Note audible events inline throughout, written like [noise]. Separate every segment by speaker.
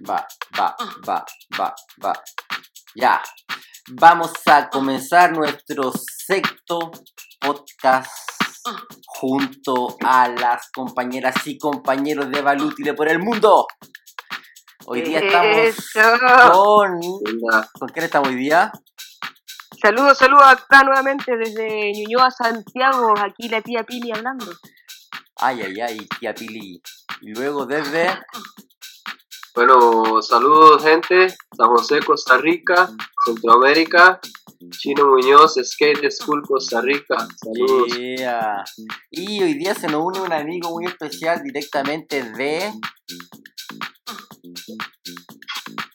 Speaker 1: Va, va, va, va, va. Ya. Vamos a comenzar nuestro sexto podcast junto a las compañeras y compañeros de Valútile por el mundo. Hoy día estamos
Speaker 2: Eso.
Speaker 1: con... ¿Con quién estamos hoy día?
Speaker 2: Saludos, saludos acá nuevamente desde Ñuñoa, Santiago. Aquí la tía Pili hablando.
Speaker 1: Ay, ay, ay, tía Pili. Y luego desde...
Speaker 3: Bueno, saludos gente, San José, Costa Rica, Centroamérica, Chino Muñoz, Skate School, Costa Rica. Saludos.
Speaker 1: Yeah. Y hoy día se nos une un amigo muy especial directamente de...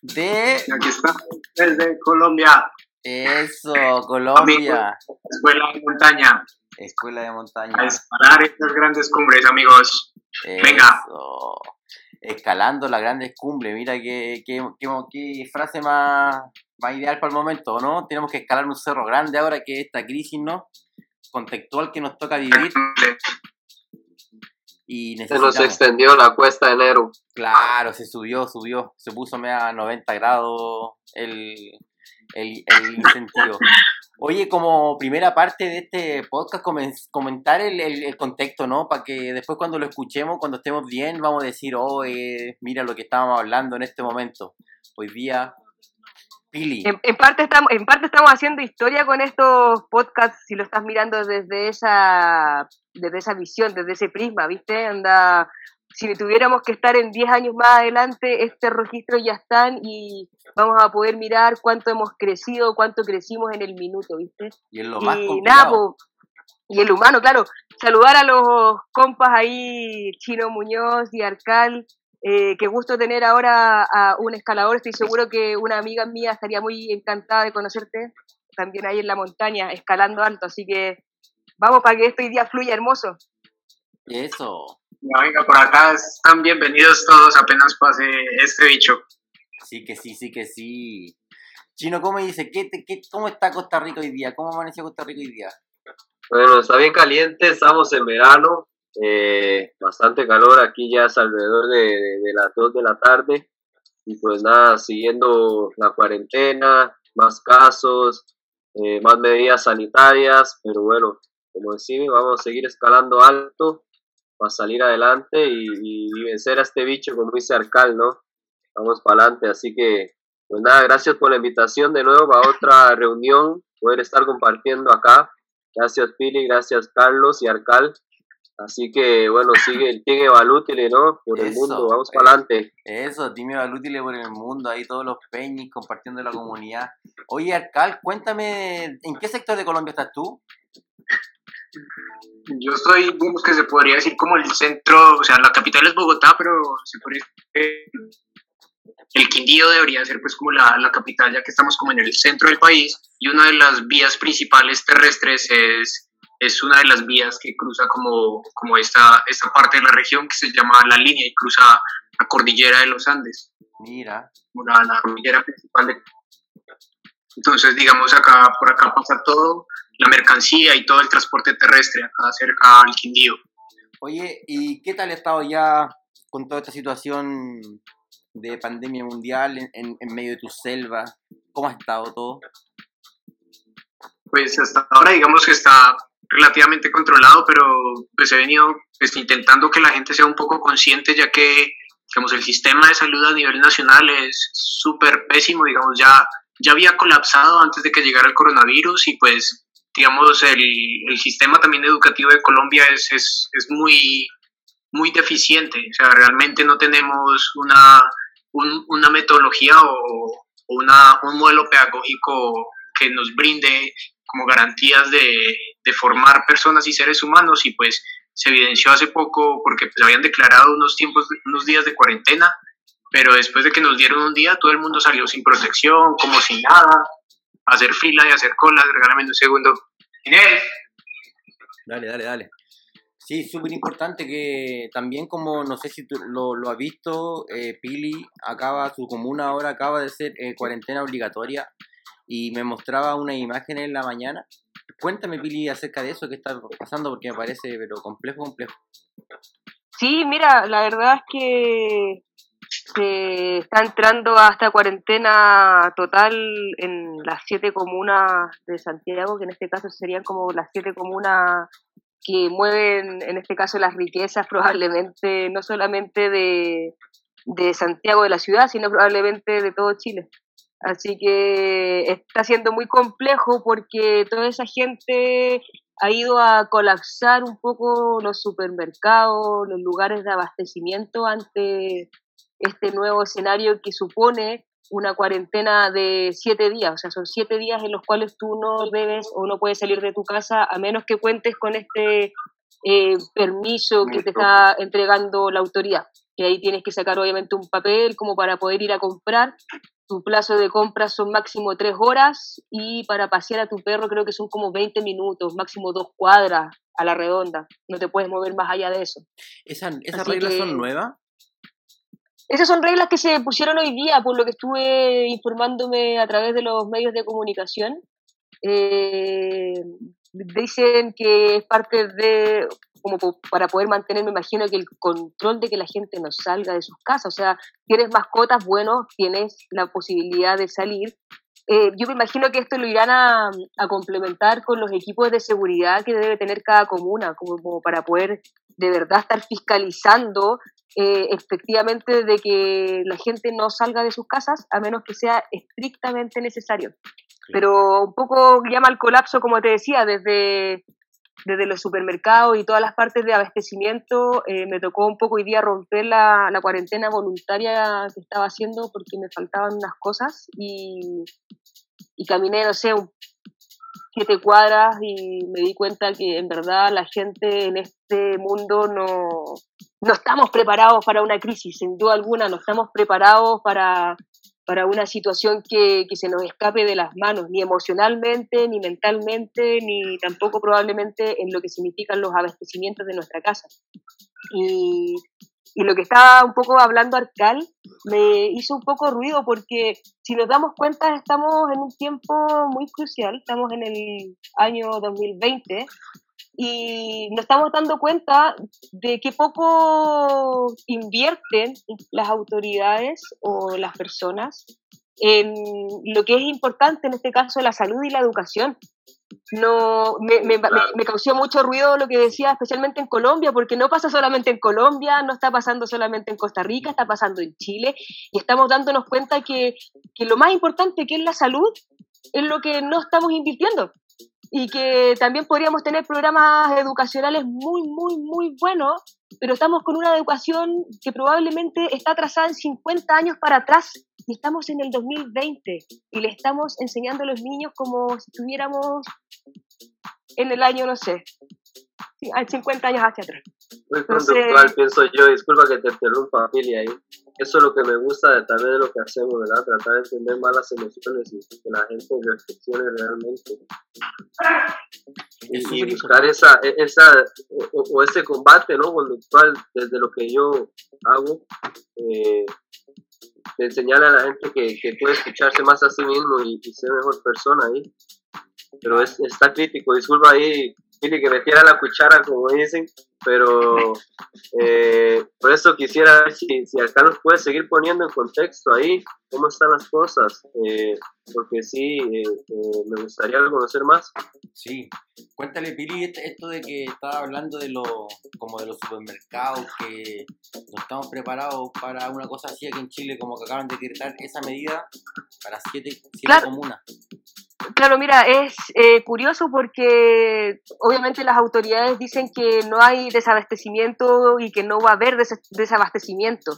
Speaker 1: De...
Speaker 4: Aquí está, desde Colombia,
Speaker 1: Eso, Colombia.
Speaker 4: Escuela de Montaña,
Speaker 1: Escuela de montaña.
Speaker 4: a escalar estas grandes cumbres, amigos. venga.
Speaker 1: Escalando las grandes cumbres. Mira qué, qué, qué, qué frase más, más ideal para el momento, ¿no? Tenemos que escalar un cerro grande ahora que esta crisis, ¿no? Contextual que nos toca vivir y
Speaker 3: Se nos extendió la cuesta de enero.
Speaker 1: Claro, se subió, subió. Se puso a 90 grados el, el, el incentivo. Oye, como primera parte de este podcast, comen- comentar el, el- el contexto, ¿no? Para que después cuando lo escuchemos, cuando estemos bien, vamos a decir, oh, eh, mira lo que estábamos hablando en este momento. Hoy día, Pili.
Speaker 2: En, en parte estamos, en parte estamos haciendo historia con estos podcasts, si lo estás mirando desde esa, desde esa visión, desde ese prisma, ¿viste? Anda, si tuviéramos que estar en 10 años más adelante, este registro ya están y vamos a poder mirar cuánto hemos crecido, cuánto crecimos en el minuto, ¿viste?
Speaker 1: Y es lo más
Speaker 2: y nada, po, y el humano, claro. Saludar a los compas ahí, Chino Muñoz y Arcal. Eh, qué gusto tener ahora a un escalador. Estoy seguro que una amiga mía estaría muy encantada de conocerte. También ahí en la montaña, escalando alto. Así que vamos para que este día fluya hermoso.
Speaker 1: Eso.
Speaker 4: Ya, venga, por acá están bienvenidos todos apenas pase este bicho.
Speaker 1: Sí que sí, sí que sí. Chino, ¿cómo dice? ¿Qué, qué, ¿Cómo está Costa Rica hoy día? ¿Cómo amaneció Costa Rica hoy día?
Speaker 3: Bueno, está bien caliente, estamos en verano, eh, bastante calor, aquí ya es alrededor de, de- de las 2 de la tarde. Y pues nada, siguiendo la cuarentena, más casos, eh, más medidas sanitarias, pero bueno, como decimos, vamos a seguir escalando alto para salir adelante y, y- y vencer a este bicho, como dice Arcal, ¿no? Vamos para adelante, así que, pues nada, gracias por la invitación de nuevo a otra reunión, poder estar compartiendo acá. Gracias Pili, gracias Carlos y Arcal. Así que bueno, sigue el Team Evalútile, ¿no? Por el mundo, vamos
Speaker 1: eh.
Speaker 3: para adelante.
Speaker 1: Eso, Timio Valútile por el mundo, ahí todos los peñis compartiendo la comunidad. Oye, Arcal, cuéntame, ¿en qué sector de Colombia estás tú?
Speaker 4: Yo estoy, digamos que se podría decir como el centro, o sea, la capital es Bogotá, pero se podría el Quindío debería ser pues como la, la capital, ya que estamos como en el centro del país y una de las vías principales terrestres es, es una de las vías que cruza como, como esta, esta parte de la región que se llama la línea y cruza la cordillera de los Andes,
Speaker 1: Mira,
Speaker 4: como la, la cordillera principal de entonces, digamos, acá por acá pasa todo, la mercancía y todo el transporte terrestre acá cerca al Quindío.
Speaker 1: oye, ¿y qué tal ha estado ya con toda esta situación de pandemia mundial en, en- en medio de tu selva? ¿Cómo ha estado todo?
Speaker 4: Pues hasta ahora digamos que está relativamente controlado, pero pues he venido pues, intentando que la gente sea un poco consciente, ya que digamos el sistema de salud a nivel nacional es súper pésimo, digamos ya ya había colapsado antes de que llegara el coronavirus y pues digamos el, el sistema también educativo de Colombia es, es, es muy muy deficiente, o sea realmente no tenemos una un- una metodología o, una, un modelo pedagógico que nos brinde como garantías de, de formar personas y seres humanos y pues se evidenció hace poco porque pues habían declarado unos tiempos, unos días de cuarentena, pero después de que nos dieron un día todo el mundo salió sin protección, como sin nada, a hacer fila y a hacer colas, regálame un segundo. Inés,
Speaker 1: Dale, dale, dale. Sí, súper importante que también como, no sé si tú lo, lo has visto, eh, Pili acaba, su comuna ahora acaba de ser eh, cuarentena obligatoria y me mostraba una imagen en la mañana. Cuéntame, Pili, acerca de eso que está pasando porque me parece, pero complejo, complejo.
Speaker 2: Sí, mira, la verdad es que se está entrando a esta cuarentena total en las siete comunas de Santiago, que en este caso serían como las siete comunas que mueven, en este caso, las riquezas [laughs] probablemente no solamente de, de Santiago de la ciudad, sino probablemente de todo Chile. Así que está siendo muy complejo porque toda esa gente ha ido a colapsar un poco los supermercados, los lugares de abastecimiento ante este nuevo escenario que supone una cuarentena de siete días, o sea, son siete días en los cuales tú no debes o no puedes salir de tu casa a menos que cuentes con este eh, permiso que te está entregando la autoridad. Que ahí tienes que sacar obviamente un papel como para poder ir a comprar. Tu plazo de compra son máximo tres horas y para pasear a tu perro creo que son como 20 minutos, máximo dos cuadras a la redonda. No te puedes mover más allá de eso.
Speaker 1: ¿Esas, esas reglas son nuevas?
Speaker 2: Esas son reglas que se pusieron hoy día, por lo que estuve informándome a través de los medios de comunicación. Eh, dicen que es parte de, como para poder mantener, me imagino, que el control de que la gente no salga de sus casas. O sea, tienes mascotas, bueno, tienes la posibilidad de salir. Eh, yo me imagino que esto lo irán a, complementar con los equipos de seguridad que debe tener cada comuna, como para poder de verdad estar fiscalizando eh, efectivamente de que la gente no salga de sus casas a menos que sea estrictamente necesario. Pero un poco llama al colapso, como te decía, desde, desde los supermercados y todas las partes de abastecimiento. Eh, me tocó un poco hoy día romper la, la, cuarentena voluntaria que estaba haciendo porque me faltaban unas cosas y, y caminé, no sé, un siete cuadras y me di cuenta que en verdad la gente en este mundo no, no estamos preparados para una crisis, sin duda alguna, no estamos preparados para, para una situación que, que, se nos escape de las manos, ni emocionalmente, ni mentalmente, ni tampoco probablemente en lo que significan los abastecimientos de nuestra casa. Y y lo que estaba un poco hablando Arcal me hizo un poco ruido porque si nos damos cuenta estamos en un tiempo muy crucial, estamos en el año 2020 y nos estamos dando cuenta de que poco invierten las autoridades o las personas en lo que es importante, en este caso la salud y la educación. No me, me, me, causó mucho ruido lo que decía, especialmente en Colombia, porque no pasa solamente en Colombia, no está pasando solamente en Costa Rica, está pasando en Chile, y estamos dándonos cuenta que, que lo más importante que es la salud es lo que no estamos invirtiendo y que también podríamos tener programas educacionales muy, muy, muy buenos, pero estamos con una educación que probablemente está atrasada en 50 años para atrás y estamos en el 2020 y le estamos enseñando a los niños como si estuviéramos en el año, no sé, 50 años hacia atrás.
Speaker 3: Muy conductual, pienso yo, disculpa que te interrumpa, Pili, ahí. Eso es lo que me gusta de, también de lo que hacemos, ¿verdad? Tratar de entender más las emociones y que la gente reflexione realmente. Y, buscar esa, e, esa o, ese combate, ¿no? Conductual desde lo que yo hago. Eh, de enseñarle a la gente que, que, puede escucharse más a sí mismo y, ser mejor persona ahí. Pero es, está crítico, disculpa ahí, Pili, que metiera la cuchara, como dicen, pero eh, por eso quisiera ver si, si acá nos puede seguir poniendo en contexto ahí cómo están las cosas, eh, porque sí, eh, me gustaría conocer más.
Speaker 1: Sí, cuéntale Pili esto de que estaba hablando de lo, como de los supermercados, que no estamos preparados para una cosa así aquí en Chile, como que acaban de decretar esa medida para siete, siete comunas.
Speaker 2: Claro, mira, es eh, curioso porque obviamente las autoridades dicen que no hay desabastecimiento y que no va a haber desabastecimiento.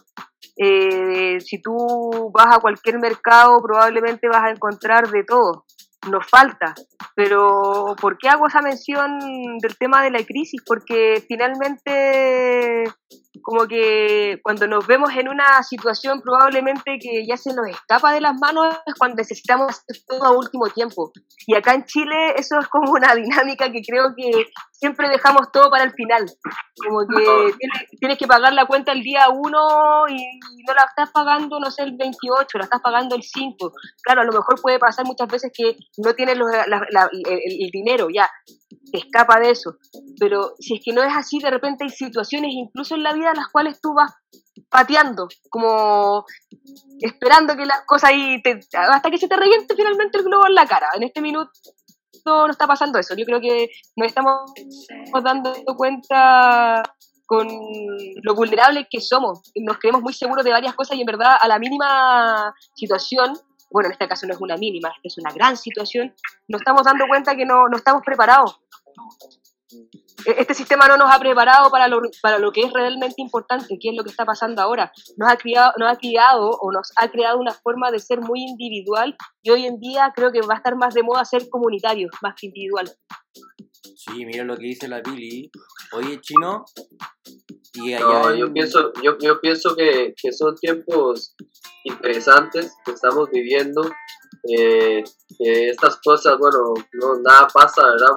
Speaker 2: Eh, si tú vas a cualquier mercado probablemente vas a encontrar de todo nos falta. Pero ¿por qué hago esa mención del tema de la crisis? Porque finalmente como que cuando nos vemos en una situación probablemente que ya se nos escapa de las manos es cuando necesitamos hacer todo a último tiempo. Y acá en Chile eso es como una [laughs] dinámica que creo que siempre dejamos todo para el final. Como que [laughs] tienes, que pagar la cuenta el día 1 y no la estás pagando, no sé, el 28, la estás pagando el 5. Claro, a lo mejor puede pasar muchas veces que no tienes el, dinero, ya, escapa de eso. Pero si es que no es así, de repente hay situaciones, incluso en la vida, en las cuales tú vas pateando, como esperando que las cosas ahí, te, hasta que se te reviente finalmente el globo en la cara. En este minuto no está pasando eso. Yo creo que nos estamos dando cuenta con lo vulnerables que somos. Nos creemos muy seguros de varias cosas y en verdad a la mínima situación, bueno, en este caso no es una mínima, es una gran situación, nos estamos dando cuenta que no, no estamos preparados. E-, este sistema no nos ha preparado para lo, para lo que es realmente importante, que es lo que está pasando ahora. Nos ha, criado, nos ha criado o nos ha creado una forma de ser muy individual y hoy en día creo que va a estar más de moda ser comunitario, más que individual.
Speaker 1: Sí, mira lo que dice la Billy. Oye, chino.
Speaker 3: Y no, yo pienso, yo, yo pienso que, que son tiempos interesantes que estamos viviendo eh, estas cosas, bueno, no, nada pasa, ¿verdad?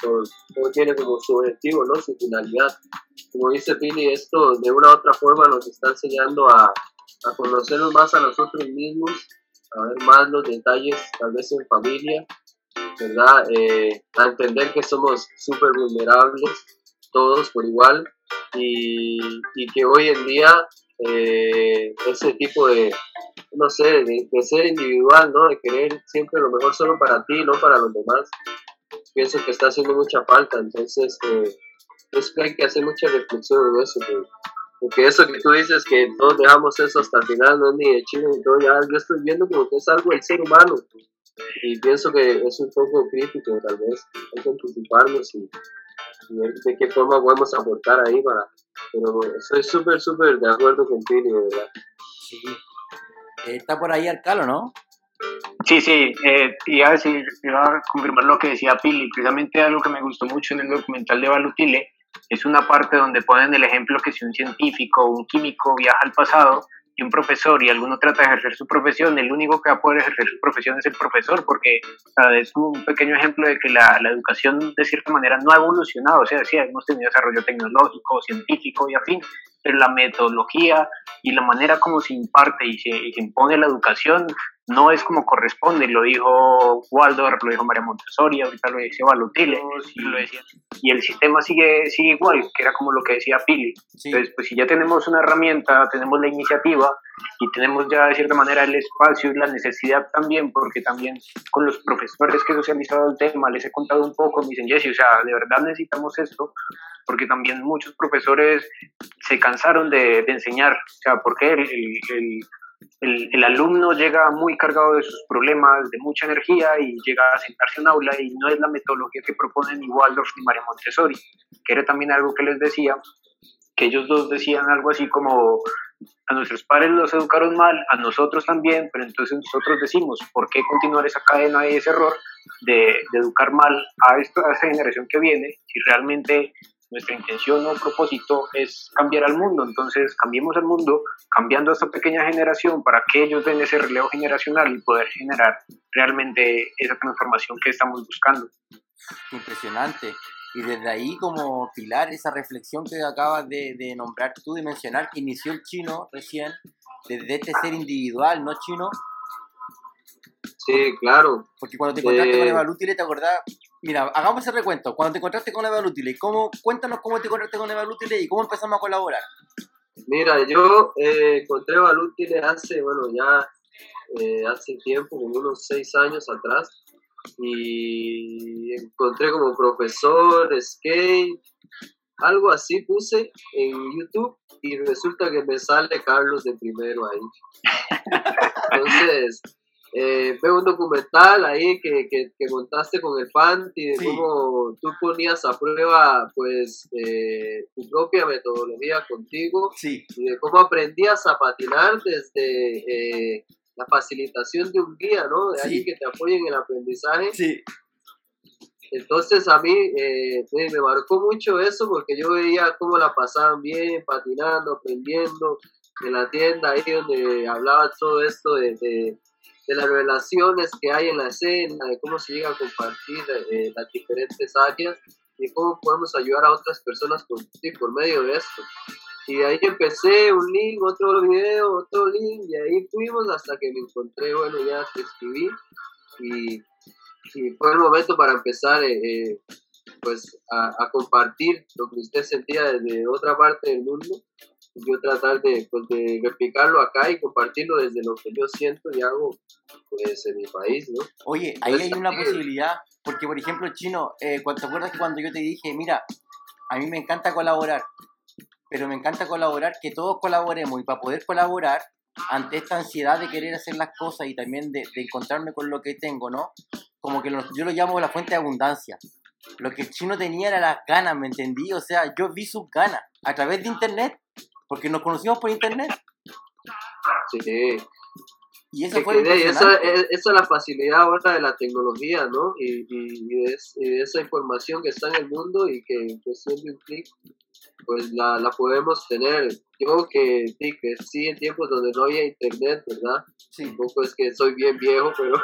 Speaker 3: todo tiene como su objetivo, ¿no? Su finalidad. Como dice Pili, esto de una u otra forma nos está enseñando a, a conocernos más a nosotros mismos, a ver más los detalles, tal vez en familia, ¿verdad? Eh, a entender que somos súper vulnerables, todos por igual, y, y que hoy en día eh, ese tipo de, no sé, de, ser individual, ¿no? De querer siempre lo mejor solo para ti, no para los demás. Pienso que está haciendo mucha falta, entonces eh, es que hay que hacer mucha reflexión en eso. Porque eso que tú dices que todos dejamos eso hasta el final, no es ni de chino ni todo, ya yo estoy viendo como que es algo del ser humano. Y pienso que es un poco crítico, tal vez. Hay que anticiparnos y, ver de qué forma podemos aportar ahí para. Pero estoy súper, súper de acuerdo contigo, de verdad.
Speaker 1: Sí, Está por ahí Alcalo, ¿no?
Speaker 4: Sí, sí, eh, iba, a decir, iba a confirmar lo que decía Pili. Precisamente algo que me gustó mucho en el documental de Valutile es una parte donde ponen el ejemplo que si un científico o un químico viaja al pasado un profesor y alguno trata de ejercer su profesión, el único que va a poder ejercer su profesión es el profesor, porque es un pequeño ejemplo de que la, la, educación de cierta manera no ha evolucionado, o sea, sí, hemos tenido desarrollo tecnológico, científico y afín, pero la metodología y la manera como se imparte y se, impone la educación no es como corresponde, lo dijo Waldorf, lo dijo María Montessori, ahorita lo decía Valutile, y, lo decía. y el sistema sigue, sigue igual, que era como lo que decía Pili. Entonces, pues si ya tenemos una herramienta, tenemos la iniciativa y tenemos ya de cierta manera el espacio y la necesidad también, porque también con los profesores que he socializado el tema, les he contado un poco, me dicen, Jessy, o sea, de verdad necesitamos esto, porque también muchos profesores se cansaron de, enseñar, o sea, porque el, el, el, el, alumno llega muy cargado de sus problemas, de mucha energía y llega a sentarse en aula y no es la metodología que proponen ni Waldorf ni María Montessori, que era también algo que les decía, que ellos dos decían algo así como a nuestros padres los educaron mal, a nosotros también, pero entonces nosotros decimos, ¿por qué continuar esa cadena y ese error de, de educar mal a, esto, a esta generación que viene si realmente nuestra intención o propósito es cambiar al mundo. Entonces, cambiemos al mundo cambiando a esta pequeña generación para que ellos den ese relevo generacional y poder generar realmente esa transformación que estamos buscando.
Speaker 1: Impresionante. Y desde ahí como pilar esa reflexión que acabas de, de nombrar tú, de mencionar que inició el chino recién, desde este ser individual, ¿no chino?
Speaker 3: Sí, claro.
Speaker 1: Porque cuando te encontraste con Eva Lútile, ¿te acordás? Mira, hagamos ese recuento. Cuando te encontraste con Eva Lútile, ¿cómo, cuéntanos cómo te encontraste con Eva Lútile y cómo empezamos a colaborar.
Speaker 3: Mira, yo eh, encontré Eva hace, bueno, ya eh, hace tiempo, como unos seis años atrás, y encontré como profesor, skate, algo así puse en YouTube y resulta que me sale Carlos de primero ahí. [laughs] Entonces, eh, fue un documental ahí que, que, que contaste con el fan y de cómo tú ponías a prueba pues eh, tu propia metodología contigo
Speaker 1: sí.
Speaker 3: y de cómo aprendías a patinar desde eh, la facilitación de un guía, ¿no? De alguien que te apoye en el aprendizaje.
Speaker 1: Sí.
Speaker 3: Entonces a mí eh, me marcó mucho eso porque yo veía cómo la pasaban bien, patinando, aprendiendo en la tienda ahí donde hablaba todo esto de de las relaciones que hay en la escena, de cómo se llega a compartir eh, las diferentes áreas y cómo podemos ayudar a otras personas por, medio de esto. Y de ahí empecé un link, otro video, otro link, y ahí fuimos hasta que me encontré, bueno, ya te escribí y, fue el momento para empezar eh, eh, pues a, compartir lo que usted sentía desde otra parte del mundo yo tratar de, pues, de replicarlo acá y compartirlo desde lo que yo siento y hago pues en mi país, ¿no?
Speaker 1: Oye, ahí hay una posibilidad, porque por ejemplo, Chino, eh, ¿te acuerdas que cuando yo te dije, mira, a mí me encanta colaborar, pero me encanta colaborar, que todos colaboremos y para poder colaborar ante esta ansiedad de querer hacer las cosas y también de, encontrarme con lo que tengo, ¿no? Como que yo lo llamo la fuente de abundancia. Lo que el chino tenía era las ganas, ¿me entendí? O sea, yo vi sus ganas a través de internet, porque nos conocimos por internet.
Speaker 3: Sí.
Speaker 1: Y eso fue
Speaker 3: esa, esa, es la facilidad ahora de la tecnología, ¿no? Y, y, es, esa información que está en el mundo y que en cuestión de un clic, pues la, la podemos tener. Yo que sí, que sí, en tiempos donde no había internet, ¿verdad? Sí. Un poco es que soy bien viejo, [laughs] pero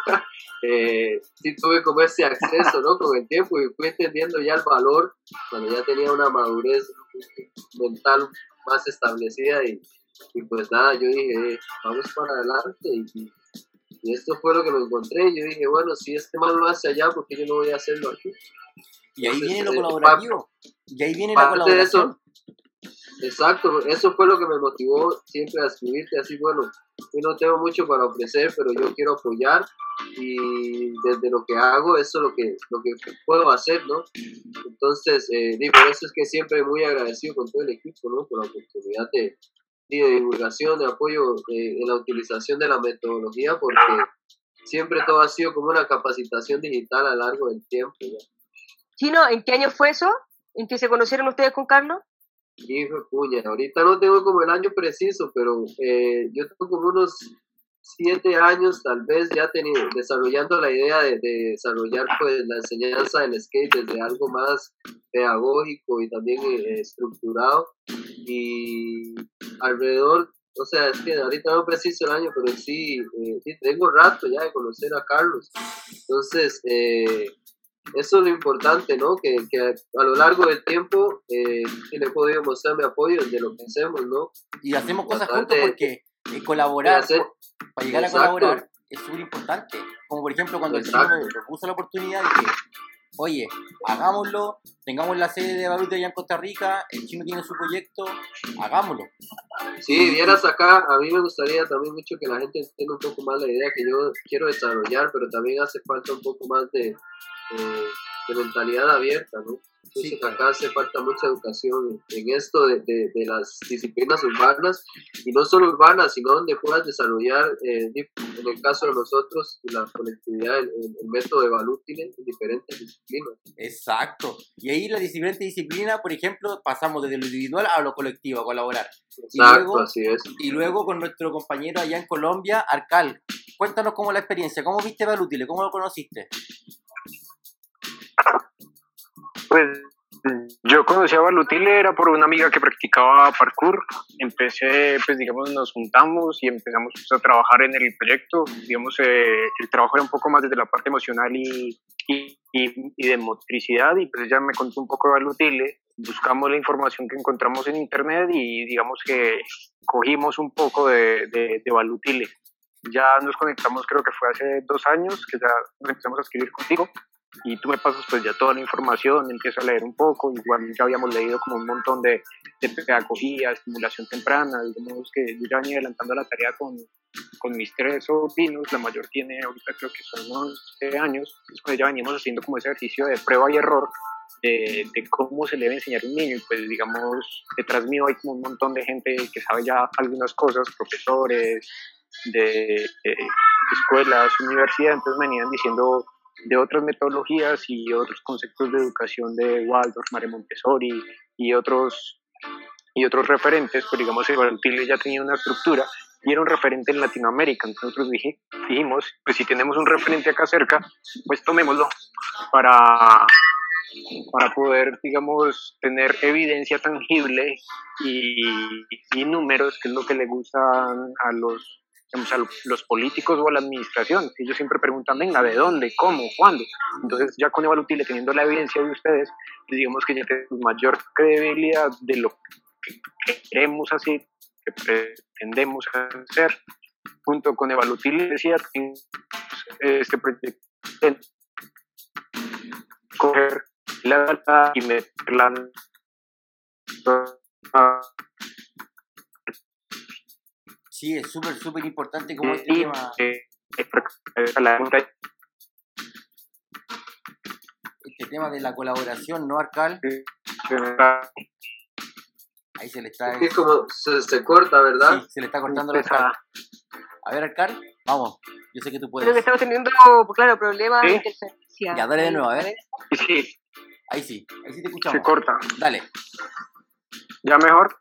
Speaker 3: eh, sí tuve como ese acceso, ¿no? Con el tiempo y fui entendiendo ya el valor cuando ya tenía una madurez mental más establecida y y pues nada, yo dije, vamos para adelante. Y, esto fue lo que me encontré. Yo dije, bueno, si este mal lo hace allá, ¿por qué yo no voy a hacerlo aquí?
Speaker 1: Y ahí viene lo eh, colaborativo. y ahí viene la colaboración.
Speaker 3: exacto, eso fue lo que me motivó siempre a escribirte así, bueno, yo no tengo mucho para ofrecer, pero yo quiero apoyar y desde lo que hago, eso es lo que, lo que puedo hacer, ¿no? Entonces, eh, digo, eso es que siempre muy agradecido con todo el equipo, ¿no? Por la oportunidad de, de divulgación, de apoyo en la utilización de la metodología, porque siempre todo ha sido como una capacitación digital a lo largo del tiempo.
Speaker 2: Chino, ¿en qué año fue eso? ¿En que se conocieron ustedes con Carlos?
Speaker 3: Hijo puña, ahorita no tengo como el año preciso, pero eh, yo tengo como unos siete años tal vez ya tenido, desarrollando la idea de, desarrollar pues la enseñanza del skate desde algo más pedagógico y también eh, estructurado y alrededor, o sea, es que ahorita no preciso el año, pero sí, eh, sí tengo rato ya de conocer a Carlos. Entonces, eh, eso es lo importante, ¿no? Que, que, a lo largo del tiempo eh, le he podido mostrar mi apoyo de lo que hacemos, ¿no?
Speaker 1: Y hacemos cosas juntos porque colaborar, para llegar a colaborar, es súper importante. Como por ejemplo, cuando el chino me puso la oportunidad, dije, oye, hagámoslo, tengamos la sede de Baruta allá en Costa Rica, el chino tiene su proyecto, hagámoslo.
Speaker 3: Sí, vieras acá, a mí me gustaría también mucho que la gente tenga un poco más la idea que yo quiero desarrollar, pero también hace falta un poco más de, eh, de mentalidad abierta, ¿no? sí. acá hace falta mucha educación en esto de, de, las disciplinas urbanas, y no solo urbanas, sino donde puedas desarrollar, eh, en el caso de nosotros, la colectividad, el, método de Valútil en diferentes disciplinas.
Speaker 1: Exacto. Y ahí la diferente disciplina, por ejemplo, pasamos desde lo individual a lo colectivo, a colaborar.
Speaker 3: Exacto, y luego, así es.
Speaker 1: Y luego con nuestro compañero allá en Colombia, Arcal. Cuéntanos cómo la experiencia, cómo viste Valútil, cómo lo conociste.
Speaker 4: Pues yo conocí a Balutile era por una amiga que practicaba parkour. Empecé, pues digamos, nos juntamos y empezamos pues, a trabajar en el proyecto. Digamos, eh, el trabajo era un poco más desde la parte emocional y, y, y, de motricidad. Y pues ella me contó un poco de Balutile. Buscamos la información que encontramos en internet y digamos que cogimos un poco de, de, de Balutile. Ya nos conectamos, creo que fue hace dos años que ya empezamos a escribir contigo y tú me pasas pues ya toda la información, empiezo a leer un poco, igual ya habíamos leído como un montón de, de pedagogía, estimulación temprana, digamos que yo ya venía adelantando la tarea con, con mis tres sobrinos, la mayor tiene ahorita creo que son 11 años, después ya veníamos haciendo como ese ejercicio de prueba y error de, de, cómo se le debe enseñar a un niño y pues digamos detrás mío hay como un montón de gente que sabe ya algunas cosas, profesores de, de escuelas, universidades, entonces venían diciendo de otras metodologías y otros conceptos de educación de Waldorf, Mare Montessori y otros, y otros referentes, pues digamos, el ya tenía una estructura y era un referente en Latinoamérica. Entonces nosotros dijimos, pues si tenemos un referente acá cerca, pues tomémoslo para, para poder, digamos, tener evidencia tangible y, y números, que es lo que le gustan a los a los políticos o a la administración. Ellos siempre preguntan, venga, ¿de dónde? ¿Cómo? ¿Cuándo? Entonces, ya con Evalutile, teniendo la evidencia de ustedes, digamos que ya tenemos mayor credibilidad de lo que queremos hacer, que pretendemos hacer. Junto con Evalutile, decía, este proyecto coger la data y meterla
Speaker 1: Sí, es súper, súper importante como este
Speaker 4: Y,
Speaker 1: tema,
Speaker 4: eh, eh, la pregunta
Speaker 1: este tema de la colaboración, ¿no, Arcal? Ahí se le está,
Speaker 3: Es que como se, se corta, ¿verdad?
Speaker 1: sí, se le está cortando la Arcal. A ver, Arcal, vamos, yo sé que tú
Speaker 2: Creo que
Speaker 1: puedes.
Speaker 2: estamos teniendo, claro, problemas
Speaker 4: ¿Sí?
Speaker 2: de interferencia.
Speaker 1: Ya, dale de nuevo, a ver.
Speaker 4: Sí,
Speaker 1: Ahí sí, ahí sí te
Speaker 4: se
Speaker 1: escuchamos.
Speaker 4: corta.
Speaker 1: Dale,
Speaker 4: ¿Ya mejor?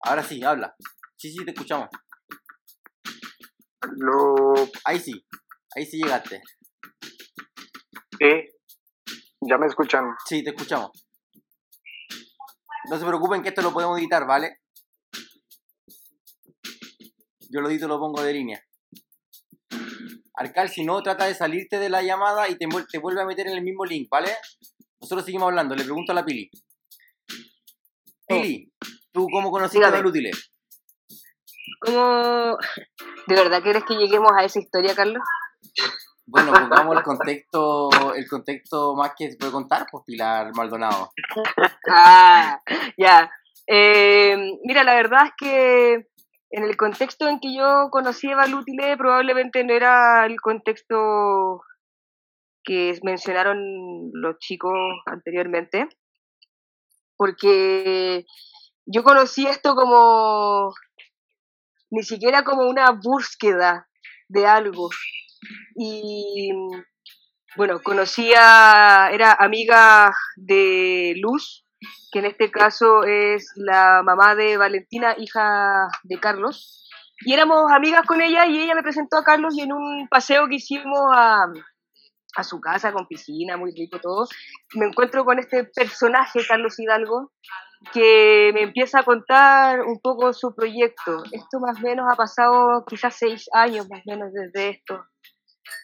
Speaker 1: Ahora sí, habla. Sí, sí, te escuchamos.
Speaker 4: Lo...
Speaker 1: Ahí sí, ahí sí llegaste.
Speaker 4: eh, ¿Ya me escuchan?
Speaker 1: Sí, te escuchamos. No se preocupen que esto lo podemos editar, ¿vale? Yo lo edito y lo pongo de línea. Arcal, si no, trata de salirte de la llamada y te vuelve a meter en el mismo link, ¿vale? Nosotros seguimos hablando, le pregunto a la Pili. Pili, ¿tú cómo conociste a
Speaker 2: Dígame.
Speaker 1: Lútile?
Speaker 2: ¿Cómo... ¿De verdad quieres que lleguemos a esa historia, Carlos?
Speaker 1: Bueno, pongamos el contexto, el contexto más que se puede contar, pues Pilar Maldonado.
Speaker 2: Ah, ya. Eh, mira, la verdad es que en el contexto en que yo conocí a Valutile probablemente no era el contexto que mencionaron los chicos anteriormente, porque yo conocí esto como ni siquiera como una búsqueda de algo. Y bueno, conocía, era amiga de Luz, que en este caso es la mamá de Valentina, hija de Carlos. Y éramos amigas con ella y ella me presentó a Carlos y en un paseo que hicimos a, a su casa con piscina, muy rico todo, me encuentro con este personaje, Carlos Hidalgo, que me empieza a contar un poco su proyecto. Esto más o menos ha pasado quizás seis años más o menos desde esto,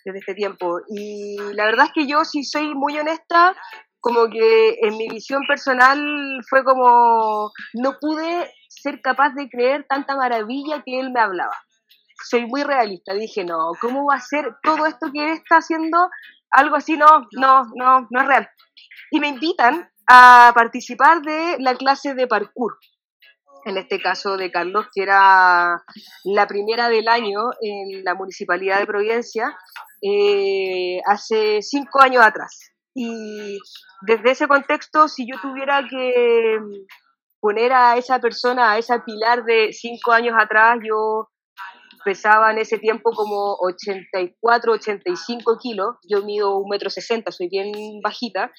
Speaker 2: desde este tiempo. Y la verdad es que yo, si soy muy honesta, como que en mi visión personal fue como no pude ser capaz de creer tanta maravilla que él me hablaba. Soy muy realista, dije, no, ¿cómo va a ser todo esto que él está haciendo? Algo así, no, no, no, no es real. Y me invitan a participar de la clase de parkour, en este caso de Carlos, que era la primera del año en la Municipalidad de Providencia, eh, hace cinco años atrás. Y desde ese contexto, si yo tuviera que poner a esa persona, a esa pilar de cinco años atrás, yo pesaba en ese tiempo como 84, 85 kilos, yo mido un metro sesenta, soy bien bajita,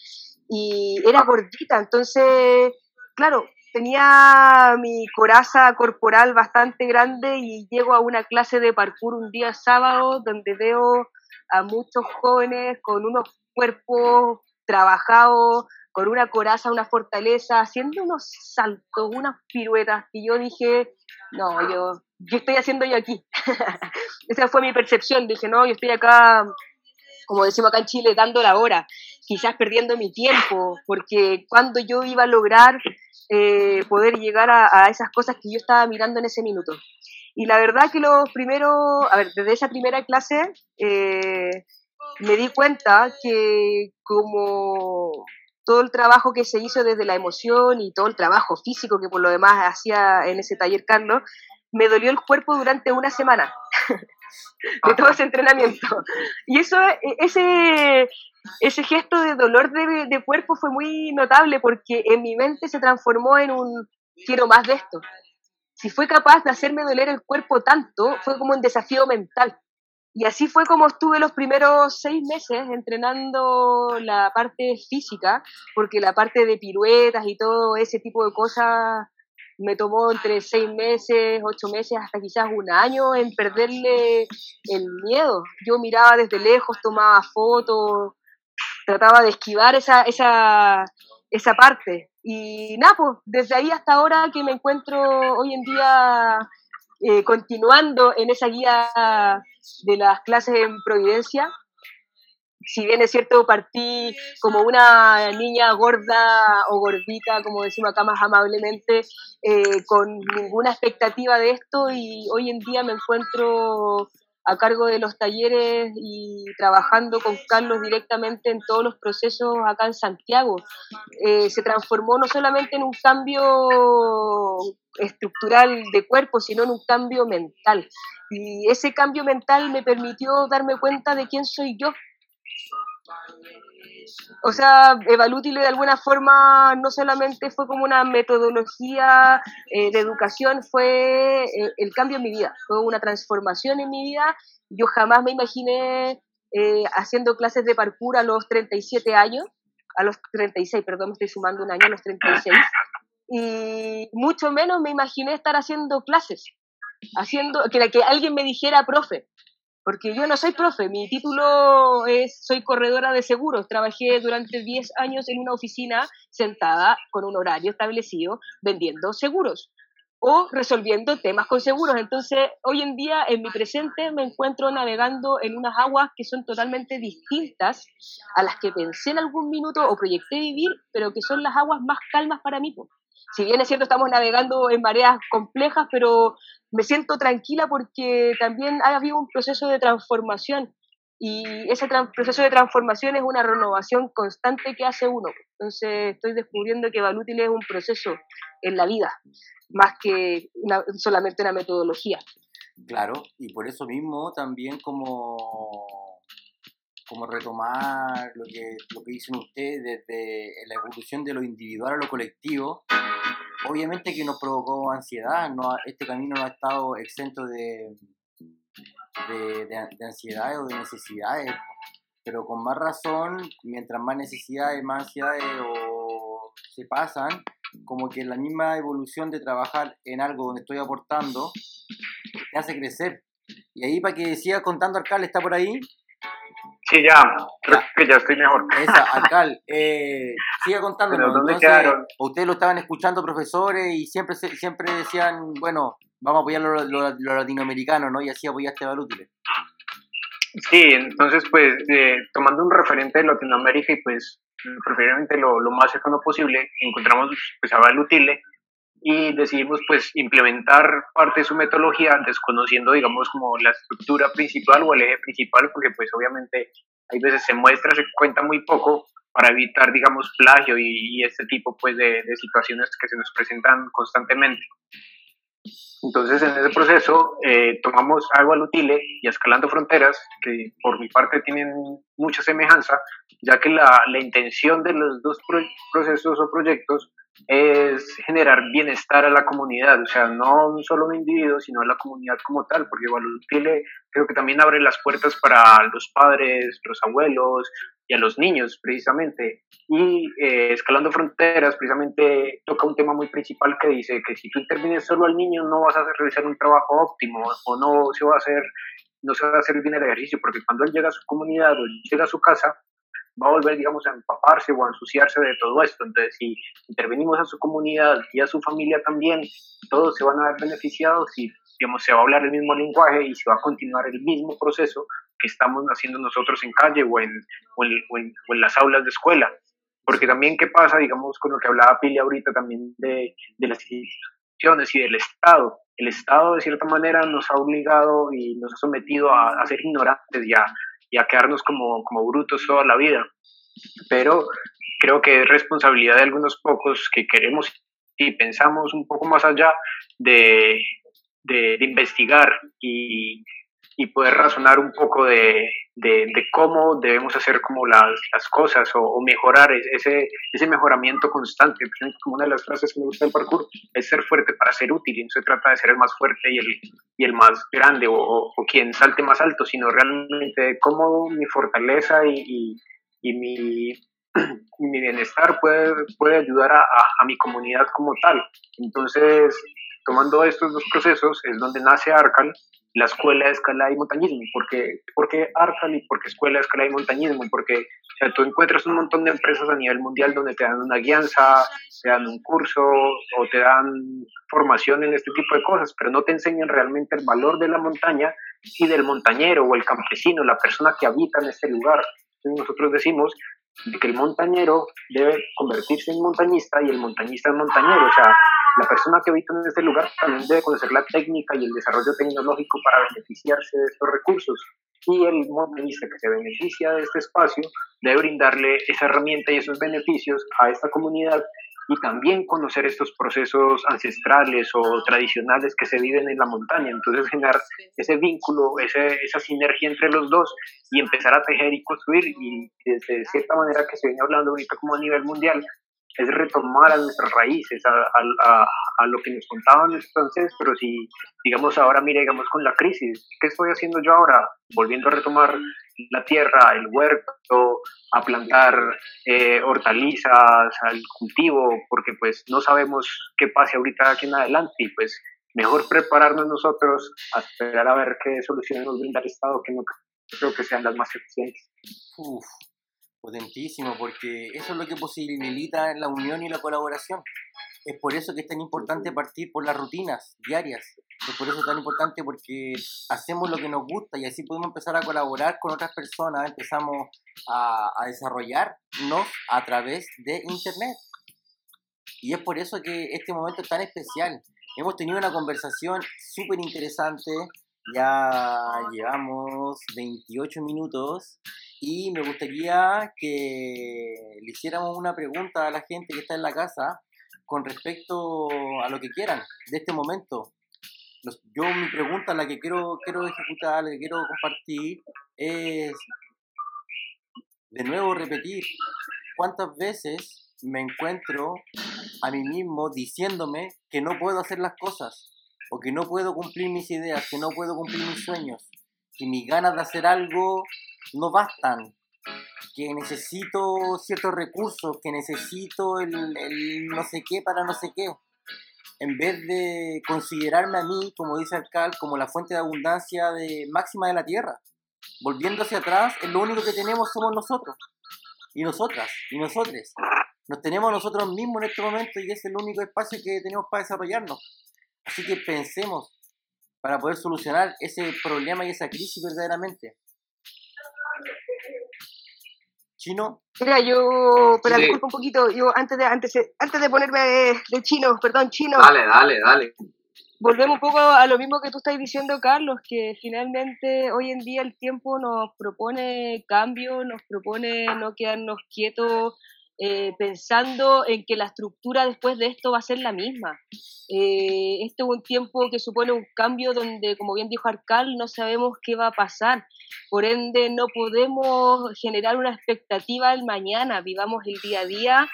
Speaker 2: y era gordita, entonces, claro, tenía mi coraza corporal bastante grande y llego a una clase de parkour un día sábado donde veo a muchos jóvenes con unos cuerpos trabajados, con una coraza, una fortaleza, haciendo unos saltos, unas piruetas, y yo dije, no, yo, yo estoy haciendo yo aquí. [laughs] Esa fue mi percepción, dije, no, yo estoy acá, como decimos acá en Chile, dando la hora, quizás perdiendo mi tiempo, porque cuando yo iba a lograr eh, poder llegar a, a esas cosas que yo estaba mirando en ese minuto. Y la verdad que los primeros, a ver, desde esa primera clase, eh, me di cuenta que como todo el trabajo que se hizo desde la emoción y todo el trabajo físico que por lo demás hacía en ese taller Carlos, me dolió el cuerpo durante una semana [laughs] de todo ese entrenamiento. Y eso, ese, ese gesto de dolor de, de cuerpo fue muy notable porque en mi mente se transformó en un quiero más de esto. Si fue capaz de hacerme doler el cuerpo tanto, fue como un desafío mental. Y así fue como estuve los primeros seis meses entrenando la parte física, porque la parte de piruetas y todo ese tipo de cosas me tomó entre seis meses, ocho meses, hasta quizás un año en perderle el miedo. Yo miraba desde lejos, tomaba fotos, trataba de esquivar esa, esa, esa parte. Y nada, pues desde ahí hasta ahora que me encuentro hoy en día eh, continuando en esa guía de las clases en Providencia. Si bien es cierto, partí como una niña gorda o gordita, como decimos acá más amablemente, eh, con ninguna expectativa de esto y hoy en día me encuentro a cargo de los talleres y trabajando con Carlos directamente en todos los procesos acá en Santiago. Eh, se transformó no solamente en un cambio estructural de cuerpo, sino en un cambio mental. Y ese cambio mental me permitió darme cuenta de quién soy yo. O sea, Evalútile de alguna forma no solamente fue como una metodología eh, de educación, fue eh, el cambio en mi vida, fue una transformación en mi vida. Yo jamás me imaginé eh, haciendo clases de parkour a los 37 años, a los 36, perdón, me estoy sumando un año, a los 36, y mucho menos me imaginé estar haciendo clases, haciendo que, que alguien me dijera profe porque yo no soy profe, mi título es, soy corredora de seguros, trabajé durante 10 años en una oficina sentada con un horario establecido vendiendo seguros o resolviendo temas con seguros. Entonces, hoy en día, en mi presente, me encuentro navegando en unas aguas que son totalmente distintas a las que pensé en algún minuto o proyecté vivir, pero que son las aguas más calmas para mí si bien es cierto, estamos navegando en mareas complejas, pero me siento tranquila porque también ha habido un proceso de transformación y ese proceso de transformación es una renovación constante que hace uno. Entonces estoy descubriendo que Valútil es un proceso en la vida, más que solamente una metodología.
Speaker 1: Claro, y por eso mismo también como, como retomar lo que, lo que dicen ustedes desde la evolución de lo individual a lo colectivo, obviamente que nos provocó ansiedad, no, este camino no ha estado exento de, de, de, ansiedades o de necesidades, pero con más razón, mientras más necesidades, más ansiedades o se pasan, como que la misma evolución de trabajar en algo donde estoy aportando, te hace crecer. Y ahí para que siga contando, alcalde, ¿está por ahí?
Speaker 4: Sí, ya, creo que ya estoy mejor.
Speaker 1: Esa, [laughs] alcal, eh, siga contándonos.
Speaker 4: ¿Dónde Entonces, quedaron?
Speaker 1: Ustedes lo estaban escuchando, profesores, y siempre siempre decían, bueno, vamos a apoyar los lo, latinoamericanos, ¿no? Y así apoyaste a Valútiles.
Speaker 4: Sí, entonces, pues, eh, tomando un referente de Latinoamérica y, pues, preferiblemente lo, lo más cercano posible, encontramos pues, a Valutile, y decidimos pues implementar parte de su metodología desconociendo digamos como la estructura principal o el eje principal porque pues obviamente hay veces se muestra, se cuenta muy poco para evitar digamos plagio y, este tipo pues de, de, situaciones que se nos presentan constantemente. Entonces en ese proceso eh, tomamos Agua Lutile y Escalando Fronteras que por mi parte tienen mucha semejanza ya que la, la intención de los dos procesos o proyectos es generar bienestar a la comunidad, o sea, no solo un individuo, sino a la comunidad como tal, porque Valutile creo que también abre las puertas para los padres, los abuelos y a los niños, precisamente. Y eh, Escalando Fronteras, precisamente, toca un tema muy principal que dice que si tú intervienes solo al niño, no vas a realizar un trabajo óptimo o no se va a hacer no se va a hacer bien el ejercicio, porque cuando él llega a su comunidad o llega a su casa, va a volver, digamos, a empaparse o a ensuciarse de todo esto. Entonces, si intervenimos a su comunidad y a su familia también, todos se van a ver beneficiados y, digamos, se va a hablar el mismo lenguaje y se va a continuar el mismo proceso que estamos haciendo nosotros en calle o en, o en, o en, las aulas de escuela. Porque también, ¿qué pasa, digamos, con lo que hablaba Pili ahorita también de, de las instituciones y del Estado? El Estado, de cierta manera, nos ha obligado y nos ha sometido a, a ser ignorantes ya y a quedarnos como, como brutos toda la vida. Pero creo que es responsabilidad de algunos pocos que queremos y pensamos un poco más allá de, de, de investigar y, y poder razonar un poco de, de, cómo debemos hacer como las, las cosas o, mejorar ese, ese mejoramiento constante. Como una de las frases que me gusta del parkour es ser fuerte para ser útil y no se trata de ser el más fuerte y el, y el más grande o, o, quien salte más alto, sino realmente cómo mi fortaleza y, y, y mi, [clears throat] mi bienestar puede, puede ayudar a, a, a mi comunidad como tal. Entonces, tomando estos dos procesos es donde nace Arcal la escuela de escalada y montañismo. ¿Por qué, ¿Por qué Arcal y por qué escuela de escalada y montañismo? Porque o sea, tú encuentras un montón de empresas a nivel mundial donde te dan una guianza, te dan un curso o te dan formación en este tipo de cosas, pero no te enseñan realmente el valor de la montaña y del montañero o el campesino, la persona que habita en este lugar. Entonces nosotros decimos que el montañero debe convertirse en montañista y el montañista en montañero. O sea, la persona que habita en este lugar también debe conocer la técnica y el desarrollo tecnológico para beneficiarse de estos recursos. Y el modelista que se beneficia de este espacio debe brindarle esa herramienta y esos beneficios a esta comunidad y también conocer estos procesos ancestrales o tradicionales que se viven en la montaña. Entonces generar ese vínculo, esa sinergia entre los dos y empezar a tejer y construir y de cierta manera que se viene hablando ahorita como a nivel mundial, es retomar a nuestras raíces, a, a, a, lo que nos contaban nuestros ancestros y digamos ahora, mire, digamos con la crisis, ¿qué estoy haciendo yo ahora? Volviendo a retomar la tierra, el huerto, a plantar eh, hortalizas, al cultivo, porque pues no sabemos qué pase ahorita aquí en adelante y pues mejor prepararnos nosotros a esperar a ver qué soluciones nos brinda el Estado, que no creo que sean las más eficientes.
Speaker 1: Uf, potentísimo, porque eso es lo que posibilita la unión y la colaboración. Es por eso que es tan importante partir por las rutinas diarias. Es por eso tan importante porque hacemos lo que nos gusta y así podemos empezar a colaborar con otras personas, empezamos a, a desarrollarnos a través de Internet. Y es por eso que este momento es tan especial. Hemos tenido una conversación súper interesante, ya llevamos 28 minutos y me gustaría que le hiciéramos una pregunta a la gente que está en la casa con respecto a lo que quieran de este momento. Yo mi pregunta, la que quiero, quiero ejecutar, la que quiero compartir, es de nuevo repetir cuántas veces me encuentro a mí mismo diciéndome que no puedo hacer las cosas, o que no puedo cumplir mis ideas, que no puedo cumplir mis sueños, que mis ganas de hacer algo no bastan, que necesito ciertos recursos, que necesito el, no sé qué para no sé qué. En vez de considerarme a mí, como dice Alcal, como la fuente de abundancia de, máxima de la tierra. Volviendo hacia atrás, lo único que tenemos somos nosotros. Y nosotras, y nosotres. Nos tenemos nosotros mismos en este momento y es el único espacio que tenemos para desarrollarnos. Así que pensemos para poder solucionar ese problema y esa crisis verdaderamente. ¿Chino?
Speaker 2: Mira, yo, pero disculpa un poquito, yo antes de, antes, antes de ponerme de, chino, perdón, chino.
Speaker 3: Dale, dale, dale.
Speaker 2: Volvemos un poco a lo mismo que tú estás diciendo, Carlos, que finalmente hoy en día el tiempo nos propone cambio, nos propone no quedarnos quietos eh, pensando en que la estructura después de esto va a ser la misma. Eh, este es un tiempo que supone un cambio donde, como bien dijo Arcal, no sabemos qué va a pasar. Por ende, no podemos generar una expectativa al mañana, vivamos el día a día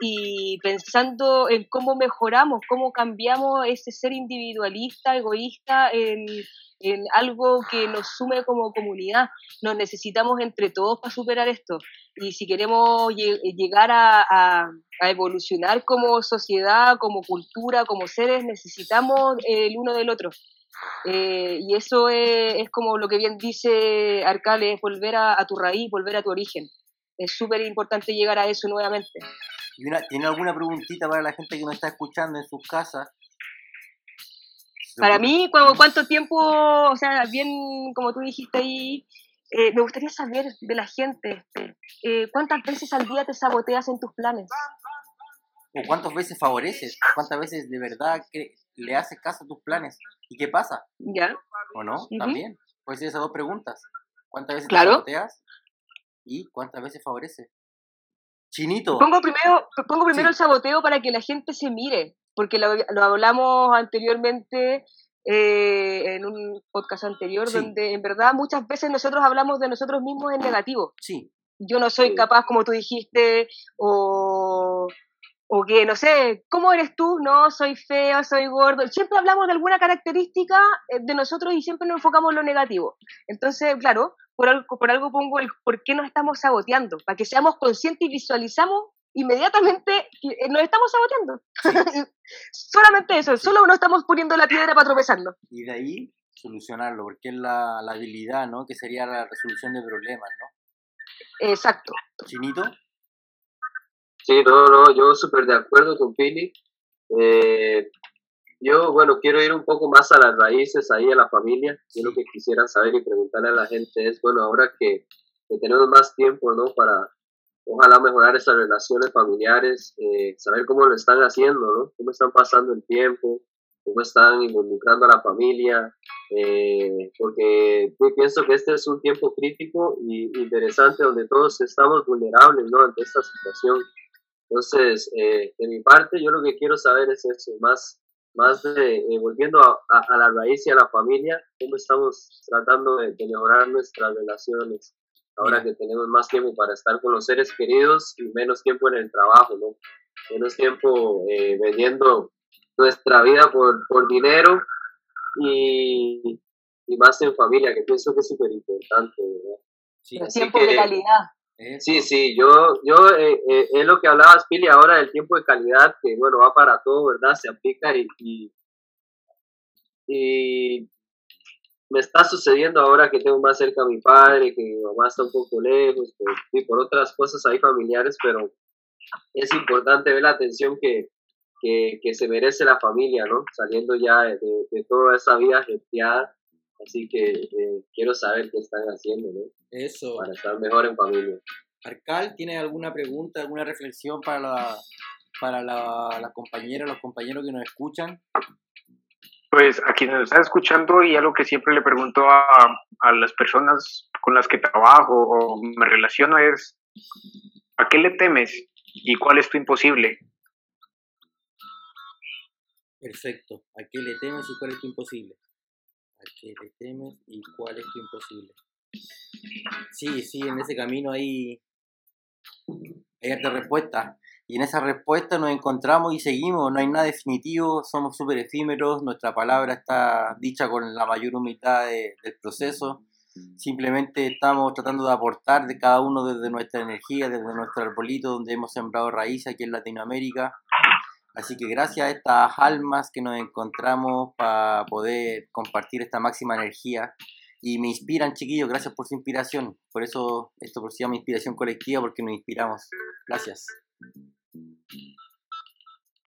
Speaker 2: y pensando en cómo mejoramos, cómo cambiamos ese ser individualista, egoísta, en, algo que nos sume como comunidad. Nos necesitamos entre todos para superar esto. Y si queremos llegar a, evolucionar como sociedad, como cultura, como seres, necesitamos el uno del otro. Eh, y eso es, es, como lo que bien dice Arcale, es volver a, a tu raíz, volver a tu origen. Es súper importante llegar a eso nuevamente.
Speaker 1: ¿Tiene alguna preguntita para la gente que nos está escuchando en sus casas?
Speaker 2: Para mí, ¿cuánto tiempo, o sea, bien como tú dijiste ahí, eh, me gustaría saber de la gente, eh, ¿cuántas veces al día te saboteas en tus planes?
Speaker 1: ¿O cuántas veces favoreces? ¿Cuántas veces de verdad que le haces caso a tus planes? ¿Y qué pasa?
Speaker 2: ¿Ya?
Speaker 1: ¿O no? También. Puedes hacer esas dos preguntas. ¿Cuántas veces te saboteas? ¿Y cuántas veces favoreces? Chinito.
Speaker 2: Pongo primero, pongo primero el saboteo para que la gente se mire, porque lo, hablamos anteriormente eh, en un podcast anterior, donde en verdad muchas veces nosotros hablamos de nosotros mismos en negativo.
Speaker 1: Sí.
Speaker 2: Yo no soy capaz, como tú dijiste, o, o que, no sé, ¿cómo eres tú? No, soy feo, soy gordo. Siempre hablamos de alguna característica eh, de nosotros y siempre nos enfocamos en lo negativo. Entonces, claro, por algo, por algo pongo el por qué nos estamos saboteando, para que seamos conscientes y visualizamos inmediatamente eh, nos estamos saboteando. [laughs] Solamente eso, solo no estamos poniendo la piedra para tropezarnos.
Speaker 1: Y de ahí solucionarlo, porque es la, la habilidad, ¿no? Que sería la resolución de problemas, ¿no?
Speaker 2: Exacto.
Speaker 1: ¿Chinito?
Speaker 3: Sí, no, no, yo súper de acuerdo con Pili. Eh, yo, bueno, quiero ir un poco más a las raíces, ahí a la familia. Yo lo que quisiera saber y preguntarle a la gente es, bueno, ahora que, tenemos más tiempo, ¿no? Para ojalá mejorar esas relaciones familiares, eh, saber cómo lo están haciendo, ¿no? Cómo están pasando el tiempo, cómo están involucrando a la familia, eh, porque yo pienso que este es un tiempo crítico y interesante donde todos estamos vulnerables, ¿no? Ante esta situación. Entonces, eh, de mi parte, yo lo que quiero saber es eso, más, más de, eh, volviendo a, a, la raíz y a la familia, cómo estamos tratando de, de mejorar nuestras relaciones ahora que tenemos más tiempo para estar con los seres queridos y menos tiempo en el trabajo, ¿no? Menos tiempo eh, vendiendo nuestra vida por, por dinero y, y, más en familia, que pienso que es súper importante, ¿verdad?
Speaker 2: Sí, tiempo de calidad.
Speaker 3: Sí, sí, yo, yo eh, eh, es lo que hablabas, Pili, ahora del tiempo de calidad, que bueno, va para todo, ¿verdad? Se aplica y, y, me está sucediendo ahora que tengo más cerca a mi padre, que mi mamá está un poco lejos, y por otras cosas ahí familiares, pero es importante ver la atención que, que, que se merece la familia, ¿no? Saliendo ya de, de toda esa vida gestionada. Así que eh, quiero saber qué están haciendo, ¿no?
Speaker 1: Eso.
Speaker 3: Para estar mejor en familia.
Speaker 1: Arcal, ¿tiene alguna pregunta, alguna reflexión para la, para la, la compañera, los compañeros que nos escuchan?
Speaker 4: Pues a quienes nos están escuchando y algo que siempre le pregunto a, a las personas con las que trabajo o me relaciono es, ¿a qué le temes y cuál es tu imposible?
Speaker 1: Perfecto. ¿A qué le temes y cuál es tu imposible? ¿A qué le temes y cuál es tu imposible? Sí, sí, en ese camino hay, hay harta respuesta. Y en esa respuesta nos encontramos y seguimos, no hay nada definitivo, somos súper efímeros, nuestra palabra está dicha con la mayor humildad de, del proceso. Simplemente estamos tratando de aportar de cada uno desde nuestra energía, desde nuestro arbolito donde hemos sembrado raíces aquí en Latinoamérica. Así que gracias a estas almas que nos encontramos para poder compartir esta máxima energía y me inspiran, chiquillos, gracias por su inspiración. Por eso esto se llama inspiración colectiva, porque nos inspiramos. Gracias.